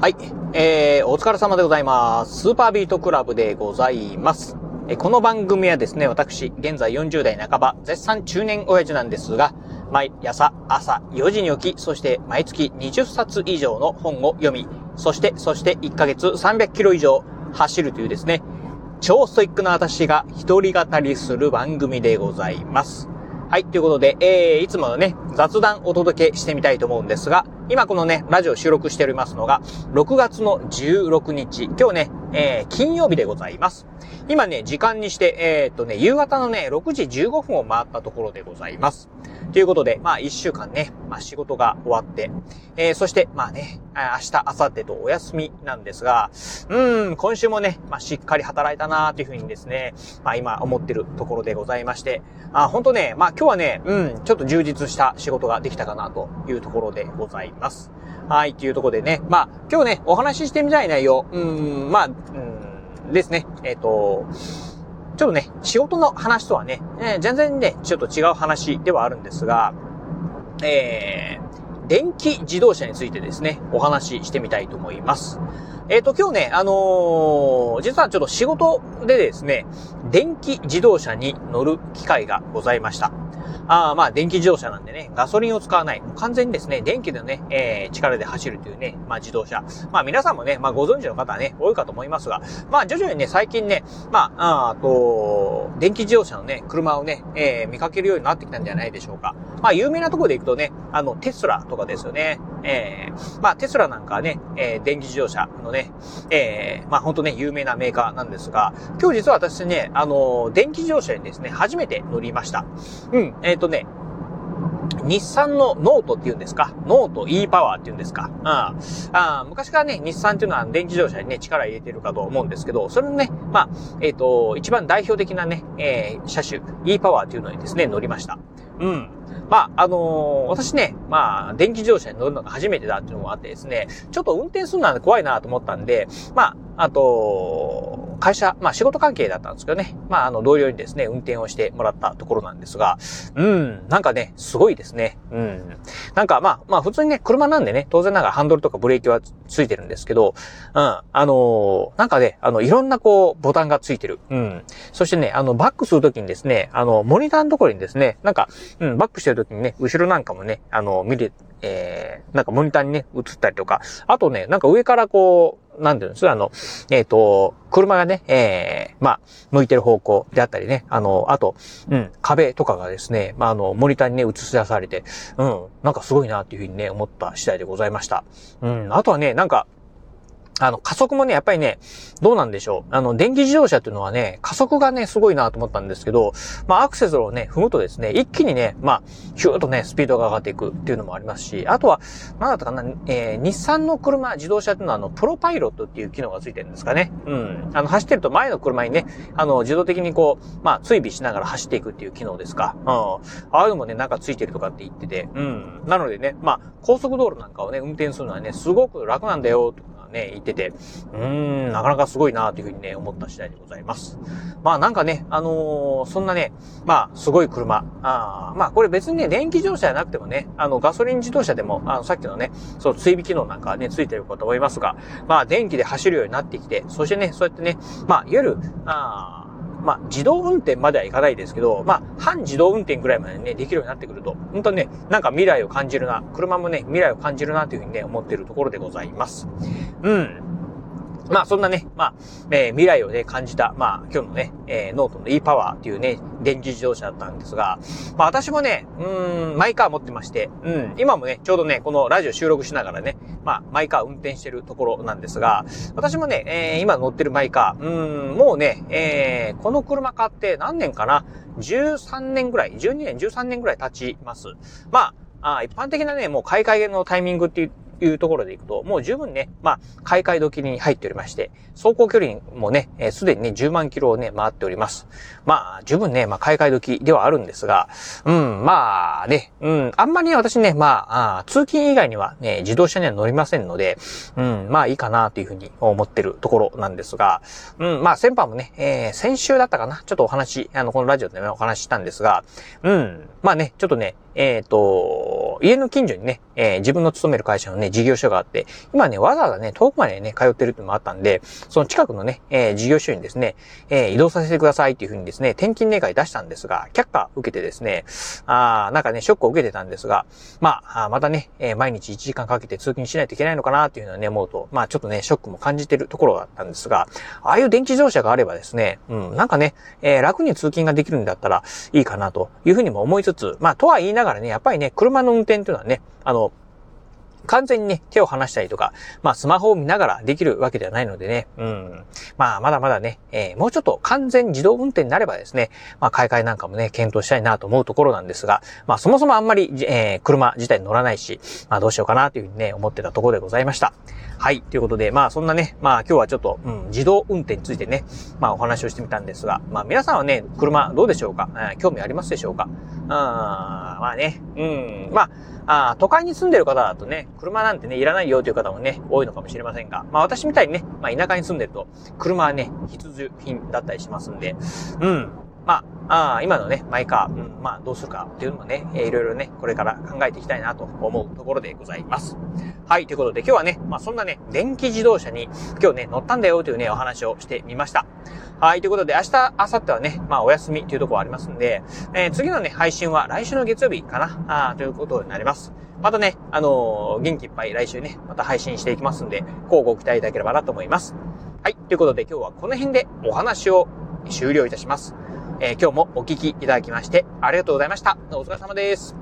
はい。えー、お疲れ様でございます。スーパービートクラブでございます。えこの番組はですね、私、現在40代半ば、絶賛中年親父なんですが、毎朝朝4時に起き、そして毎月20冊以上の本を読み、そして、そして1ヶ月300キロ以上走るというですね、超ストイックな私が一人語りする番組でございます。はい。ということで、えー、いつものね、雑談お届けしてみたいと思うんですが、今このね、ラジオ収録しておりますのが、6月の16日、今日ね、えー、金曜日でございます。今ね、時間にして、えーっとね、夕方のね、6時15分を回ったところでございます。ということで、まあ一週間ね、まあ仕事が終わって、えー、そして、まあね、明日、明後日とお休みなんですが、うん、今週もね、まあしっかり働いたなーというふうにですね、まあ今思ってるところでございまして、あ、本当ね、まあ今日はね、うん、ちょっと充実した仕事ができたかなというところでございます。はい、というところでね、まあ今日ね、お話ししてみたい内容、うん、まあ、うん、ですね、えっ、と、ちょっとね、仕事の話とはね、えー全然ね、ちょっと違う話ではあるんですが、えー、電気自動車についてですね、お話ししてみたいと思います。えっ、と、今日ね、あのー実はちょっと仕事でですね、電気自動車に乗る機会がございました。あまあ、電気自動車なんでね、ガソリンを使わない。完全にですね、電気のね、えー力で走るというね、まあ自動車。まあ皆さんもね、まあご存知の方はね、多いかと思いますが、まあ徐々にね、最近ね、まあ、あと、電気自動車のね、車をね、えー見かけるようになってきたんじゃないでしょうか。まあ有名なところで行くとね、あの、テスラとかですよね。えーまあテスラなんかはね、えー電気自動車のね、えーまあ本当ね、有名なメーカーなんですが、今日実は私ね、あの、電気自動車にですね、初めて乗りました。うん、えっ、とね、日産のノートっていうんですか？ノート e パワーっていうんですか？ああ昔からね、日産っていうのは電気自動車にね、力入れてるかと思うんですけど、それのね、まあ、えっ、と、一番代表的なね、えー車種 e パワーっていうのにですね、乗りました。うん。まあ、あのー私ね、まあ、電気自動車に乗るのが初めてだっていうのもあってですね、ちょっと運転するのは怖いなと思ったんで、まあ、あと、会社、まあ仕事関係だったんですけどね、まああの同僚にですね、運転をしてもらったところなんですが、うん、なんかね、すごいですね。うん。なんかまあ、まあ普通にね、車なんでね、当然ながらハンドルとかブレーキはついてるんですけど、うん、あのーなんかね、あの、いろんなこう、ボタンがついてる。うん。そしてね、あの、バックするときにですね、あの、モニターのところにですね、なんか、うん、バックしてるときにね、後ろなんかもね、あの、見れ、えー、なんかモニターにね、映ったりとか、あとね、なんか上からこう、なんていうんですかあの、えっ、と、車がね、えー、まあ、向いてる方向であったりね、あの、あと、うん、壁とかがですね、まあ、あの、モニターにね、映し出されて、うん、なんかすごいなっていうふうにね、思った次第でございました。うん、あとはね、なんか、あの、加速もね、やっぱりね、どうなんでしょう。あの、電気自動車っていうのはね、加速がね、すごいなと思ったんですけど、まあ、アクセルをね、踏むとですね、一気にね、まあ、ヒューとね、スピードが上がっていくっていうのもありますし、あとは、なんだったかな、えー、日産の車、自動車っていうのは、あの、プロパイロットっていう機能がついてるんですかね。うん。あの、走ってると前の車にね、あの、自動的にこう、まあ、追尾しながら走っていくっていう機能ですか。うん。ああいうのもね、なんかついてるとかって言ってて、うん。なのでね、まあ、高速道路なんかをね、運転するのはね、すごく楽なんだよ、とね、言ってて、うーん、なかなかすごいなというふうにね、思った次第でございます。まあなんかね、あのーそんなね、まあすごい車。あまあこれ別にね、電気自動車じゃなくてもね、あのガソリン自動車でも、あのさっきのね、その追尾機能なんかね、ついてるかと思いますが、まあ電気で走るようになってきて、そしてね、そうやってね、まあいわゆる、あまあ、自動運転まではいかないですけど、まあ、半自動運転ぐらいまでね、できるようになってくると、本当にね、なんか未来を感じるな、車もね、未来を感じるなというふうにね、思っているところでございます。うん。まあそんなね、まあ、えー未来をね、感じた、まあ今日のね、えーノートの e パワーっていうね、電気自動車だったんですが、まあ私もね、うん、マイカー持ってまして、うん、今もね、ちょうどね、このラジオ収録しながらね、まあマイカー運転してるところなんですが、私もね、えー今乗ってるマイカー、うーん、もうね、えーこの車買って何年かな ?13 年ぐらい、12年、13年ぐらい経ちます。まあ、あ一般的なね、もう買い替えのタイミングっていう、いうところでいくと、もう十分ね、まあ、買い替え時に入っておりまして、走行距離もね、す、えー、すでにね、10万キロをね、回っております。まあ、十分ね、まあ、買い替え時ではあるんですが、うん、まあね、うん、あんまりね、私ね、まあ、あ通勤以外にはね、自動車には乗りませんので、うん、まあいいかなというふうに思ってるところなんですが、うん、まあ先般もね、えー先週だったかな、ちょっとお話、あの、このラジオでね、お話ししたんですが、うん、まあね、ちょっとね、えっ、と、家の近所にね、えー、自分の勤める会社のね、事業所があって、今ね、わざわざね、遠くまでね、通ってるってのもあったんで、その近くのね、えー、事業所にですね、えー、移動させてくださいっていうふうにですね、転勤願い出したんですが、却下受けてですね、あなんかね、ショックを受けてたんですが、まあ、またね、えー、毎日1時間かけて通勤しないといけないのかなっていうのはね、思うと、まあちょっとね、ショックも感じてるところだったんですが、ああいう電気自動車があればですね、うん、なんかね、えー、楽に通勤ができるんだったらいいかなというふうにも思いつつ、まあとは言いながらね、やっぱりね、車の運転というのはね、あの、完全にね、手を離したりとか、まあスマホを見ながらできるわけではないのでね、うん。まあまだまだね、えー、もうちょっと完全自動運転になればですね、まあ買い替えなんかもね、検討したいなと思うところなんですが、まあそもそもあんまり、えー、車自体に乗らないし、まあどうしようかなというふうにね、思ってたところでございました。はい。ということで、まあそんなね、まあ今日はちょっと、うん、自動運転についてね、まあお話をしてみたんですが、まあ皆さんはね、車どうでしょうか、えー、興味ありますでしょうか？あまあね、うん、まあ、あ都会に住んでる方だとね、車なんてね、いらないよという方もね、多いのかもしれませんが、まあ私みたいにね、まあ田舎に住んでると、車はね、必需品だったりしますんで、うん、まあ、あ今のね、マイカー、うん、まあ、どうするかっていうのもね、えー、いろいろね、これから考えていきたいなと思うところでございます。はい、ということで今日はね、まあ、そんなね、電気自動車に今日ね、乗ったんだよというね、お話をしてみました。はい、ということで明日、明後日はね、まあ、お休みというところありますんで、えー、次のね、配信は来週の月曜日かな、あということになります。またね、あのー、元気いっぱい来週ね、また配信していきますんで、こうご期待いただければなと思います。はい、ということで今日はこの辺でお話を終了いたします。えー、今日もお聞きいただきましてありがとうございました。お疲れ様です。